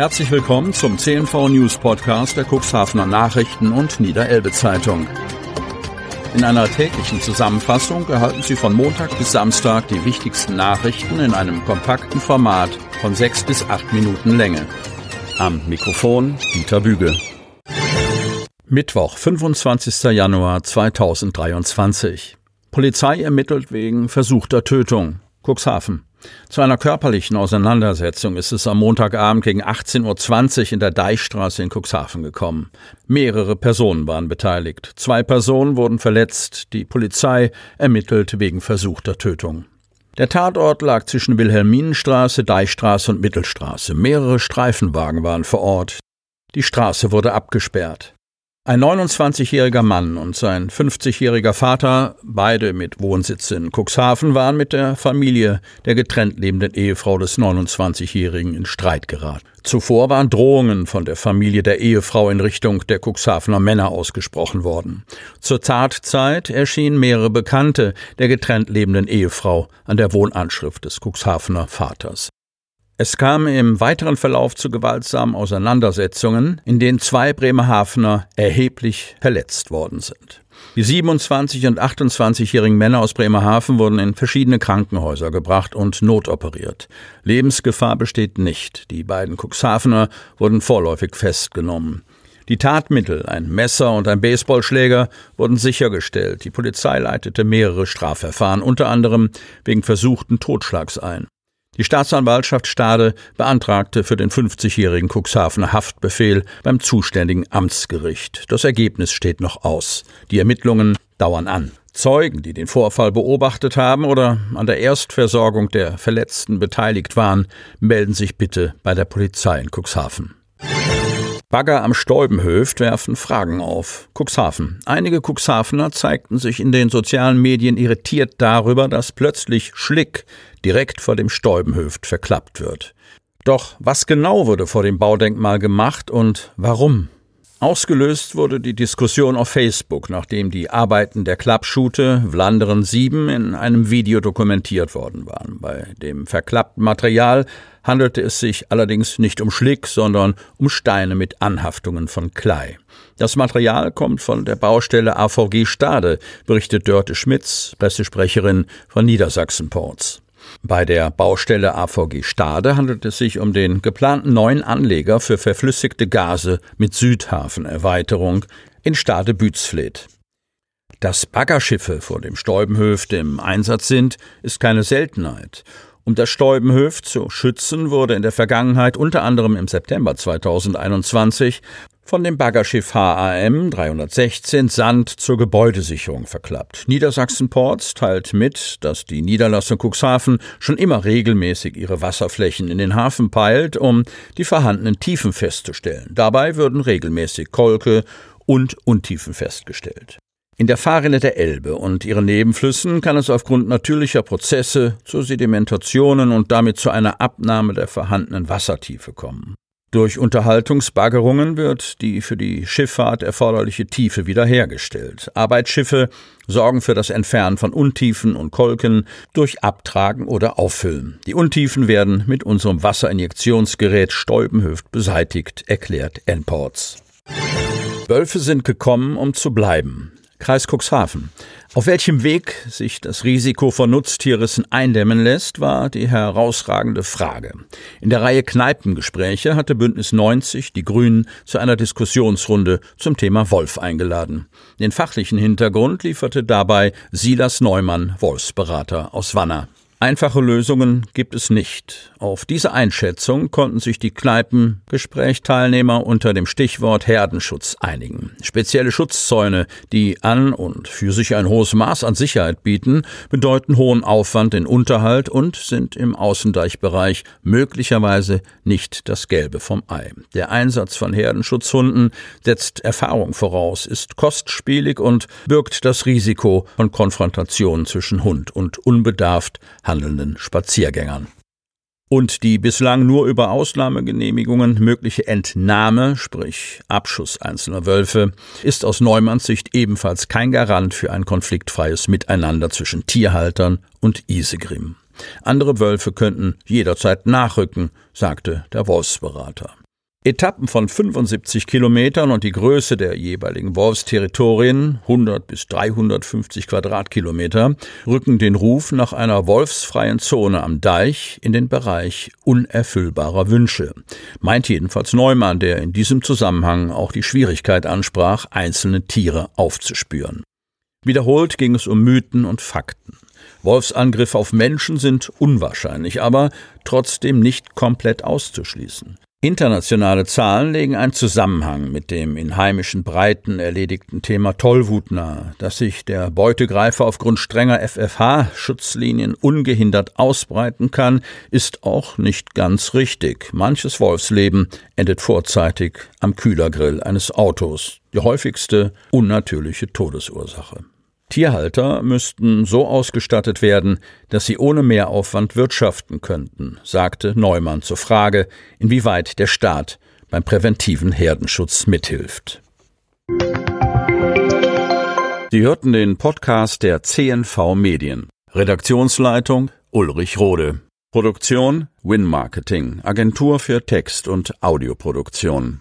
Herzlich willkommen zum CNV News Podcast der Cuxhavener Nachrichten und Niederelbe Zeitung. In einer täglichen Zusammenfassung erhalten Sie von Montag bis Samstag die wichtigsten Nachrichten in einem kompakten Format von sechs bis acht Minuten Länge. Am Mikrofon Dieter Büge. Mittwoch, 25. Januar 2023. Polizei ermittelt wegen versuchter Tötung. Cuxhaven. Zu einer körperlichen Auseinandersetzung ist es am Montagabend gegen 18.20 Uhr in der Deichstraße in Cuxhaven gekommen. Mehrere Personen waren beteiligt. Zwei Personen wurden verletzt. Die Polizei ermittelt wegen versuchter Tötung. Der Tatort lag zwischen Wilhelminenstraße, Deichstraße und Mittelstraße. Mehrere Streifenwagen waren vor Ort. Die Straße wurde abgesperrt. Ein 29-jähriger Mann und sein 50-jähriger Vater, beide mit Wohnsitz in Cuxhaven, waren mit der Familie der getrennt lebenden Ehefrau des 29-jährigen in Streit geraten. Zuvor waren Drohungen von der Familie der Ehefrau in Richtung der Cuxhavener Männer ausgesprochen worden. Zur Tatzeit erschienen mehrere Bekannte der getrennt lebenden Ehefrau an der Wohnanschrift des Cuxhavener Vaters. Es kam im weiteren Verlauf zu gewaltsamen Auseinandersetzungen, in denen zwei Bremerhavener erheblich verletzt worden sind. Die 27 und 28-jährigen Männer aus Bremerhaven wurden in verschiedene Krankenhäuser gebracht und notoperiert. Lebensgefahr besteht nicht. Die beiden Cuxhavener wurden vorläufig festgenommen. Die Tatmittel, ein Messer und ein Baseballschläger, wurden sichergestellt. Die Polizei leitete mehrere Strafverfahren, unter anderem wegen versuchten Totschlags ein. Die Staatsanwaltschaft Stade beantragte für den 50-jährigen Cuxhavener Haftbefehl beim zuständigen Amtsgericht. Das Ergebnis steht noch aus. Die Ermittlungen dauern an. Zeugen, die den Vorfall beobachtet haben oder an der Erstversorgung der Verletzten beteiligt waren, melden sich bitte bei der Polizei in Cuxhaven. Bagger am Stäubenhöft werfen Fragen auf. Cuxhaven. Einige Cuxhavener zeigten sich in den sozialen Medien irritiert darüber, dass plötzlich Schlick direkt vor dem Stäubenhöft verklappt wird. Doch was genau wurde vor dem Baudenkmal gemacht und warum? Ausgelöst wurde die Diskussion auf Facebook, nachdem die Arbeiten der Klappschute Vlanderen 7 in einem Video dokumentiert worden waren. Bei dem verklappten Material handelte es sich allerdings nicht um Schlick, sondern um Steine mit Anhaftungen von Klei. Das Material kommt von der Baustelle AVG Stade, berichtet Dörte Schmitz, Pressesprecherin von Niedersachsen Ports. Bei der Baustelle AVG Stade handelt es sich um den geplanten neuen Anleger für verflüssigte Gase mit Südhafenerweiterung in Stade Bützfleth. Dass Baggerschiffe vor dem Stäubenhöft im Einsatz sind, ist keine Seltenheit. Um das Stäubenhöft zu schützen, wurde in der Vergangenheit unter anderem im September 2021 von dem Baggerschiff HAM 316 Sand zur Gebäudesicherung verklappt. Niedersachsen Ports teilt mit, dass die Niederlassung Cuxhaven schon immer regelmäßig ihre Wasserflächen in den Hafen peilt, um die vorhandenen Tiefen festzustellen. Dabei würden regelmäßig Kolke und Untiefen festgestellt. In der Fahrrinne der Elbe und ihren Nebenflüssen kann es aufgrund natürlicher Prozesse zu Sedimentationen und damit zu einer Abnahme der vorhandenen Wassertiefe kommen. Durch Unterhaltungsbaggerungen wird die für die Schifffahrt erforderliche Tiefe wiederhergestellt. Arbeitsschiffe sorgen für das Entfernen von Untiefen und Kolken durch Abtragen oder Auffüllen. Die Untiefen werden mit unserem Wasserinjektionsgerät Stäubenhöft beseitigt, erklärt Enports. Wölfe sind gekommen, um zu bleiben. Kreis Cuxhaven. Auf welchem Weg sich das Risiko von Nutztierrissen eindämmen lässt, war die herausragende Frage. In der Reihe Kneipengespräche hatte Bündnis 90 die Grünen zu einer Diskussionsrunde zum Thema Wolf eingeladen. Den fachlichen Hintergrund lieferte dabei Silas Neumann, Wolfsberater aus Wanner. Einfache Lösungen gibt es nicht. Auf diese Einschätzung konnten sich die Kneipengesprächteilnehmer unter dem Stichwort Herdenschutz einigen. Spezielle Schutzzäune, die an und für sich ein hohes Maß an Sicherheit bieten, bedeuten hohen Aufwand in Unterhalt und sind im Außendeichbereich möglicherweise nicht das Gelbe vom Ei. Der Einsatz von Herdenschutzhunden setzt Erfahrung voraus, ist kostspielig und birgt das Risiko von Konfrontationen zwischen Hund und unbedarft handelnden Spaziergängern. Und die bislang nur über Ausnahmegenehmigungen mögliche Entnahme, sprich Abschuss einzelner Wölfe, ist aus Neumanns Sicht ebenfalls kein Garant für ein konfliktfreies Miteinander zwischen Tierhaltern und Isegrim. Andere Wölfe könnten jederzeit nachrücken, sagte der Wolfsberater. Etappen von 75 Kilometern und die Größe der jeweiligen Wolfsterritorien 100 bis 350 Quadratkilometer rücken den Ruf nach einer wolfsfreien Zone am Deich in den Bereich unerfüllbarer Wünsche. Meint jedenfalls Neumann, der in diesem Zusammenhang auch die Schwierigkeit ansprach, einzelne Tiere aufzuspüren. Wiederholt ging es um Mythen und Fakten. Wolfsangriffe auf Menschen sind unwahrscheinlich, aber trotzdem nicht komplett auszuschließen. Internationale Zahlen legen einen Zusammenhang mit dem in heimischen Breiten erledigten Thema Tollwut nahe. Dass sich der Beutegreifer aufgrund strenger FFH-Schutzlinien ungehindert ausbreiten kann, ist auch nicht ganz richtig. Manches Wolfsleben endet vorzeitig am Kühlergrill eines Autos. Die häufigste unnatürliche Todesursache. Tierhalter müssten so ausgestattet werden, dass sie ohne Mehraufwand wirtschaften könnten, sagte Neumann zur Frage, inwieweit der Staat beim präventiven Herdenschutz mithilft. Sie hörten den Podcast der CNV Medien. Redaktionsleitung Ulrich Rode. Produktion Win Marketing, Agentur für Text- und Audioproduktion.